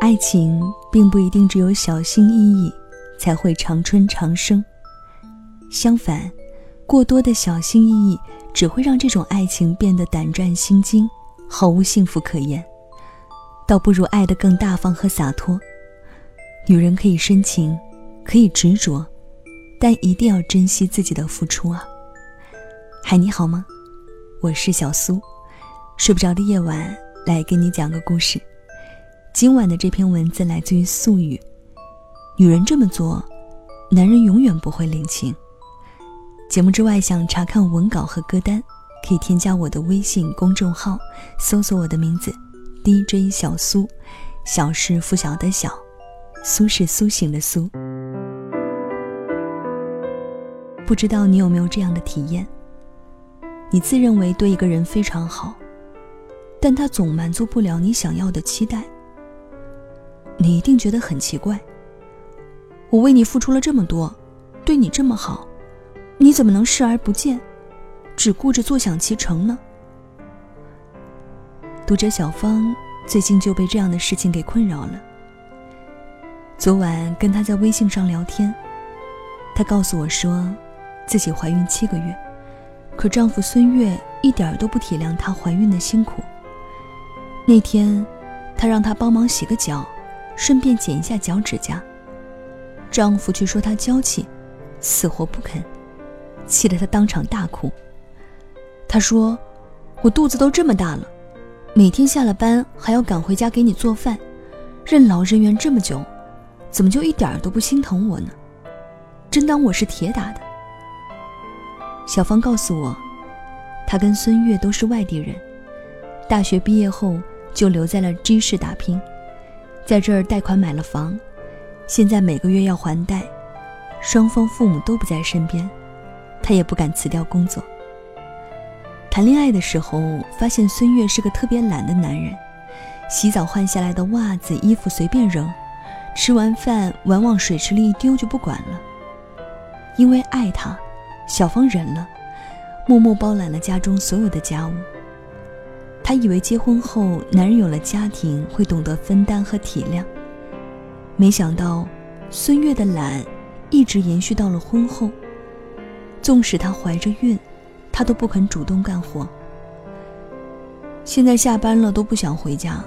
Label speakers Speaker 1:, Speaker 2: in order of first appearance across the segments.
Speaker 1: 爱情并不一定只有小心翼翼才会长春长生，相反，过多的小心翼翼只会让这种爱情变得胆战心惊，毫无幸福可言。倒不如爱得更大方和洒脱。女人可以深情，可以执着，但一定要珍惜自己的付出啊！嗨，你好吗？我是小苏，睡不着的夜晚来给你讲个故事。今晚的这篇文字来自于素雨。女人这么做，男人永远不会领情。节目之外，想查看文稿和歌单，可以添加我的微信公众号，搜索我的名字。DJ 小苏，小是拂晓的小，苏是苏醒的苏。不知道你有没有这样的体验？你自认为对一个人非常好，但他总满足不了你想要的期待。你一定觉得很奇怪。我为你付出了这么多，对你这么好，你怎么能视而不见，只顾着坐享其成呢？读者小芳最近就被这样的事情给困扰了。昨晚跟她在微信上聊天，她告诉我说，自己怀孕七个月，可丈夫孙悦一点都不体谅她怀孕的辛苦。那天，她让他帮忙洗个脚，顺便剪一下脚趾甲。丈夫却说她娇气，死活不肯，气得她当场大哭。她说：“我肚子都这么大了。”每天下了班还要赶回家给你做饭，任劳任怨这么久，怎么就一点都不心疼我呢？真当我是铁打的？小芳告诉我，她跟孙悦都是外地人，大学毕业后就留在了 G 市打拼，在这儿贷款买了房，现在每个月要还贷，双方父母都不在身边，他也不敢辞掉工作。谈恋爱的时候，发现孙悦是个特别懒的男人，洗澡换下来的袜子、衣服随便扔，吃完饭碗往水池里一丢就不管了。因为爱他，小芳忍了，默默包揽了家中所有的家务。她以为结婚后男人有了家庭会懂得分担和体谅，没想到孙悦的懒一直延续到了婚后。纵使她怀着孕。他都不肯主动干活，现在下班了都不想回家，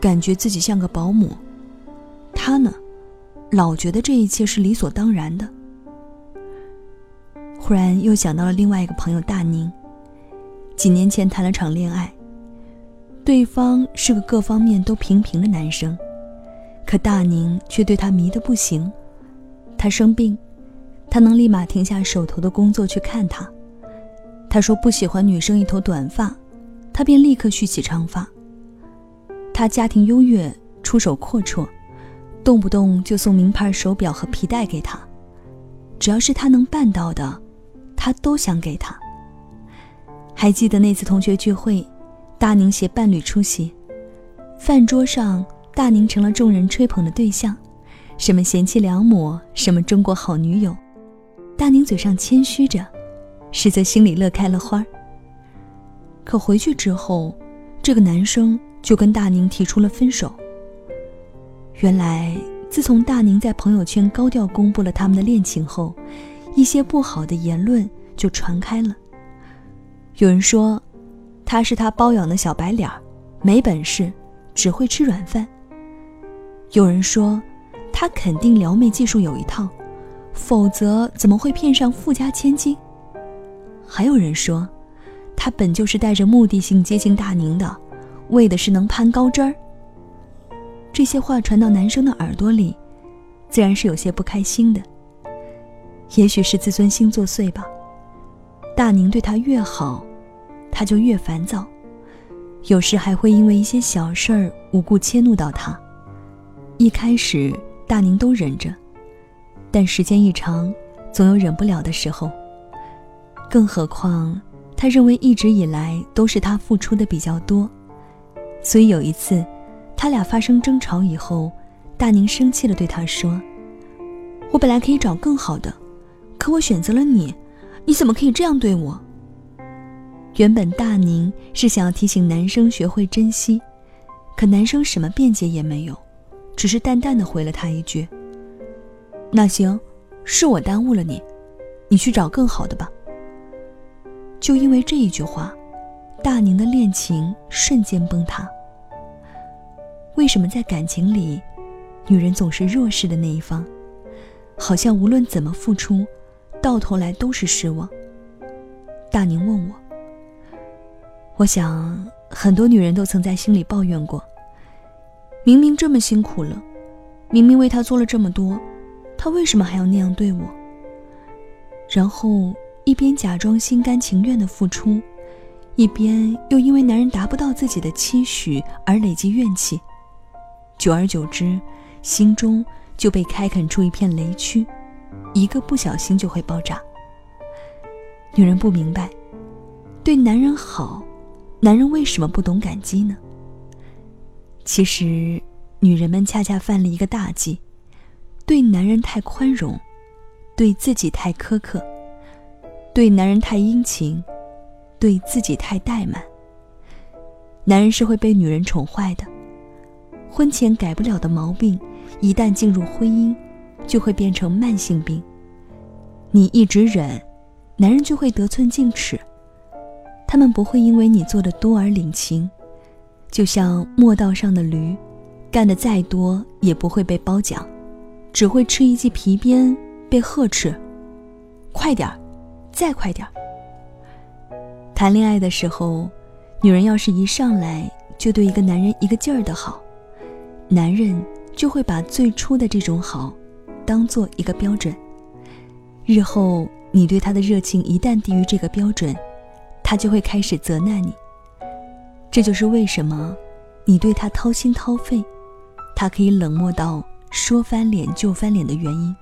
Speaker 1: 感觉自己像个保姆。他呢，老觉得这一切是理所当然的。忽然又想到了另外一个朋友大宁，几年前谈了场恋爱，对方是个各方面都平平的男生，可大宁却对他迷得不行。他生病，他能立马停下手头的工作去看他。他说不喜欢女生一头短发，他便立刻蓄起长发。他家庭优越，出手阔绰，动不动就送名牌手表和皮带给他，只要是他能办到的，他都想给他。还记得那次同学聚会，大宁携伴侣出席，饭桌上大宁成了众人吹捧的对象，什么贤妻良母，什么中国好女友，大宁嘴上谦虚着。实则心里乐开了花可回去之后，这个男生就跟大宁提出了分手。原来，自从大宁在朋友圈高调公布了他们的恋情后，一些不好的言论就传开了。有人说，他是他包养的小白脸儿没本事，只会吃软饭。有人说，他肯定撩妹技术有一套，否则怎么会骗上富家千金？还有人说，他本就是带着目的性接近大宁的，为的是能攀高枝儿。这些话传到男生的耳朵里，自然是有些不开心的。也许是自尊心作祟吧，大宁对他越好，他就越烦躁，有时还会因为一些小事儿无故迁怒到他。一开始大宁都忍着，但时间一长，总有忍不了的时候。更何况，他认为一直以来都是他付出的比较多，所以有一次，他俩发生争吵以后，大宁生气的对他说：“我本来可以找更好的，可我选择了你，你怎么可以这样对我？”原本大宁是想要提醒男生学会珍惜，可男生什么辩解也没有，只是淡淡的回了他一句：“那行，是我耽误了你，你去找更好的吧。”就因为这一句话，大宁的恋情瞬间崩塌。为什么在感情里，女人总是弱势的那一方？好像无论怎么付出，到头来都是失望。大宁问我，我想很多女人都曾在心里抱怨过：明明这么辛苦了，明明为他做了这么多，他为什么还要那样对我？然后一边假装心甘情愿的付出，一边又因为男人达不到自己的期许而累积怨气。久而久之，心中就被开垦出一片雷区，一个不小心就会爆炸。女人不明白，对男人好，男人为什么不懂感激呢？其实，女人们恰恰犯了一个大忌：对男人太宽容，对自己太苛刻，对男人太殷勤，对自己太怠慢。男人是会被女人宠坏的。婚前改不了的毛病，一旦进入婚姻，就会变成慢性病。你一直忍，男人就会得寸进尺。他们不会因为你做的多而领情，就像磨道上的驴，干的再多也不会被褒奖，只会吃一记皮鞭被呵斥。快点儿，再快点儿。谈恋爱的时候，女人要是一上来就对一个男人一个劲儿的好。男人就会把最初的这种好，当做一个标准。日后你对他的热情一旦低于这个标准，他就会开始责难你。这就是为什么你对他掏心掏肺，他可以冷漠到说翻脸就翻脸的原因。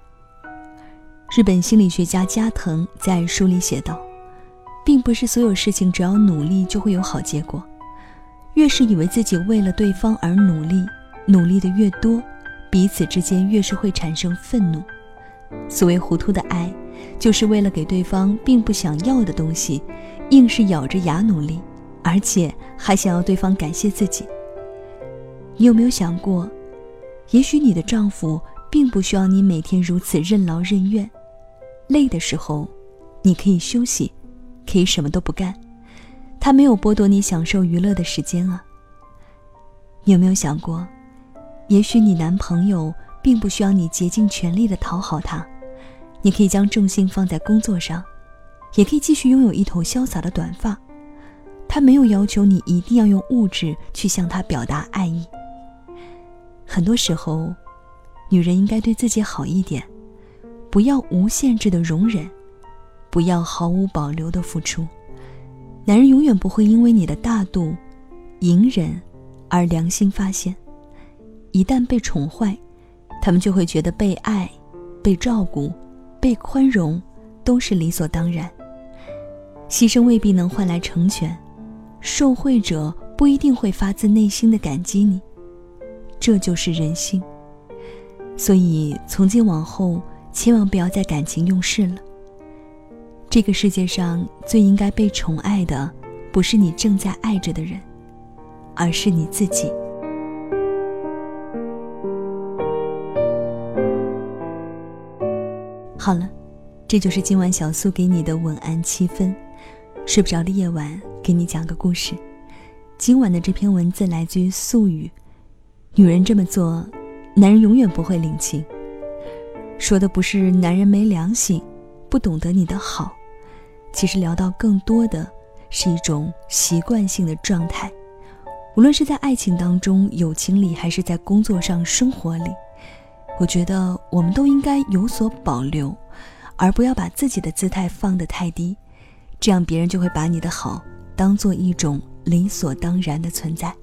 Speaker 1: 日本心理学家加藤在书里写道，并不是所有事情只要努力就会有好结果，越是以为自己为了对方而努力。努力的越多，彼此之间越是会产生愤怒。所谓糊涂的爱，就是为了给对方并不想要的东西，硬是咬着牙努力，而且还想要对方感谢自己。你有没有想过，也许你的丈夫并不需要你每天如此任劳任怨，累的时候，你可以休息，可以什么都不干，他没有剥夺你享受娱乐的时间啊。你有没有想过？也许你男朋友并不需要你竭尽全力的讨好他，你可以将重心放在工作上，也可以继续拥有一头潇洒的短发。他没有要求你一定要用物质去向他表达爱意。很多时候，女人应该对自己好一点，不要无限制的容忍，不要毫无保留的付出。男人永远不会因为你的大度、隐忍而良心发现。一旦被宠坏，他们就会觉得被爱、被照顾、被宽容都是理所当然。牺牲未必能换来成全，受惠者不一定会发自内心的感激你。这就是人性。所以从今往后，千万不要在感情用事了。这个世界上最应该被宠爱的，不是你正在爱着的人，而是你自己。好了，这就是今晚小苏给你的晚安七分。睡不着的夜晚，给你讲个故事。今晚的这篇文字来自于素语。女人这么做，男人永远不会领情。说的不是男人没良心，不懂得你的好。其实聊到更多的是一种习惯性的状态。无论是在爱情当中、友情里，还是在工作上、生活里。我觉得我们都应该有所保留，而不要把自己的姿态放得太低，这样别人就会把你的好当做一种理所当然的存在。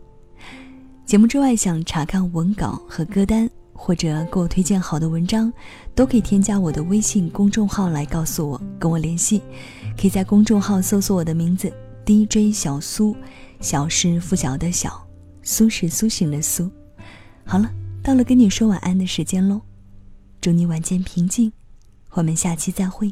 Speaker 1: 节目之外，想查看文稿和歌单，或者给我推荐好的文章，都可以添加我的微信公众号来告诉我，跟我联系。可以在公众号搜索我的名字 DJ 小苏，小是拂晓的小，苏是苏醒的苏。好了。到了跟你说晚安的时间喽，祝你晚间平静，我们下期再会。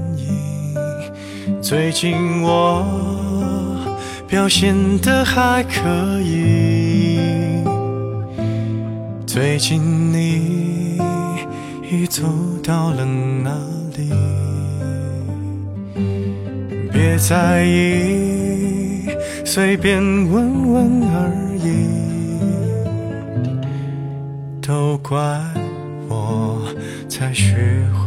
Speaker 2: 最近我表现的还可以，最近你已走到了哪里？别在意，随便问问而已。都怪我才学会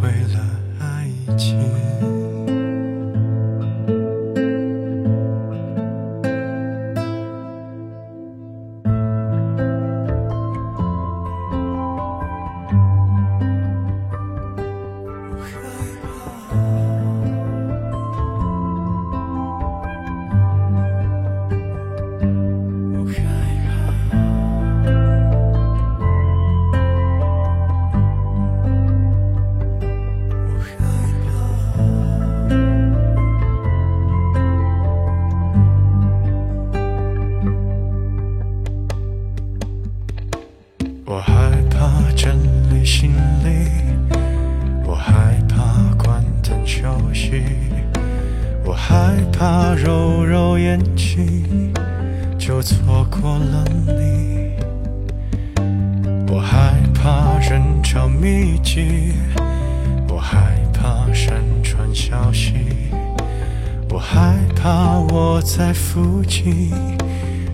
Speaker 2: 在附近，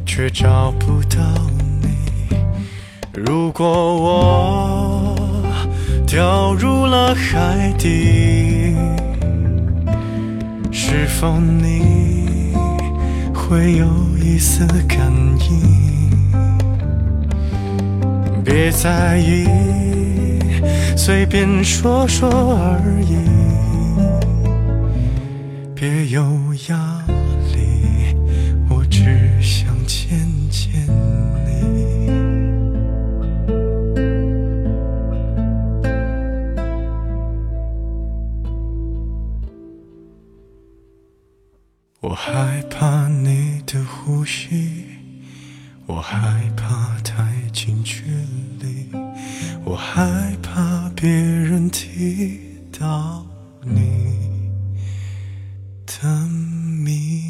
Speaker 2: 却找不到你。如果我掉入了海底，是否你会有一丝感应？别在意，随便说说而已，别有压怕你的呼吸，我害怕太近距离，我害怕别人提到你的名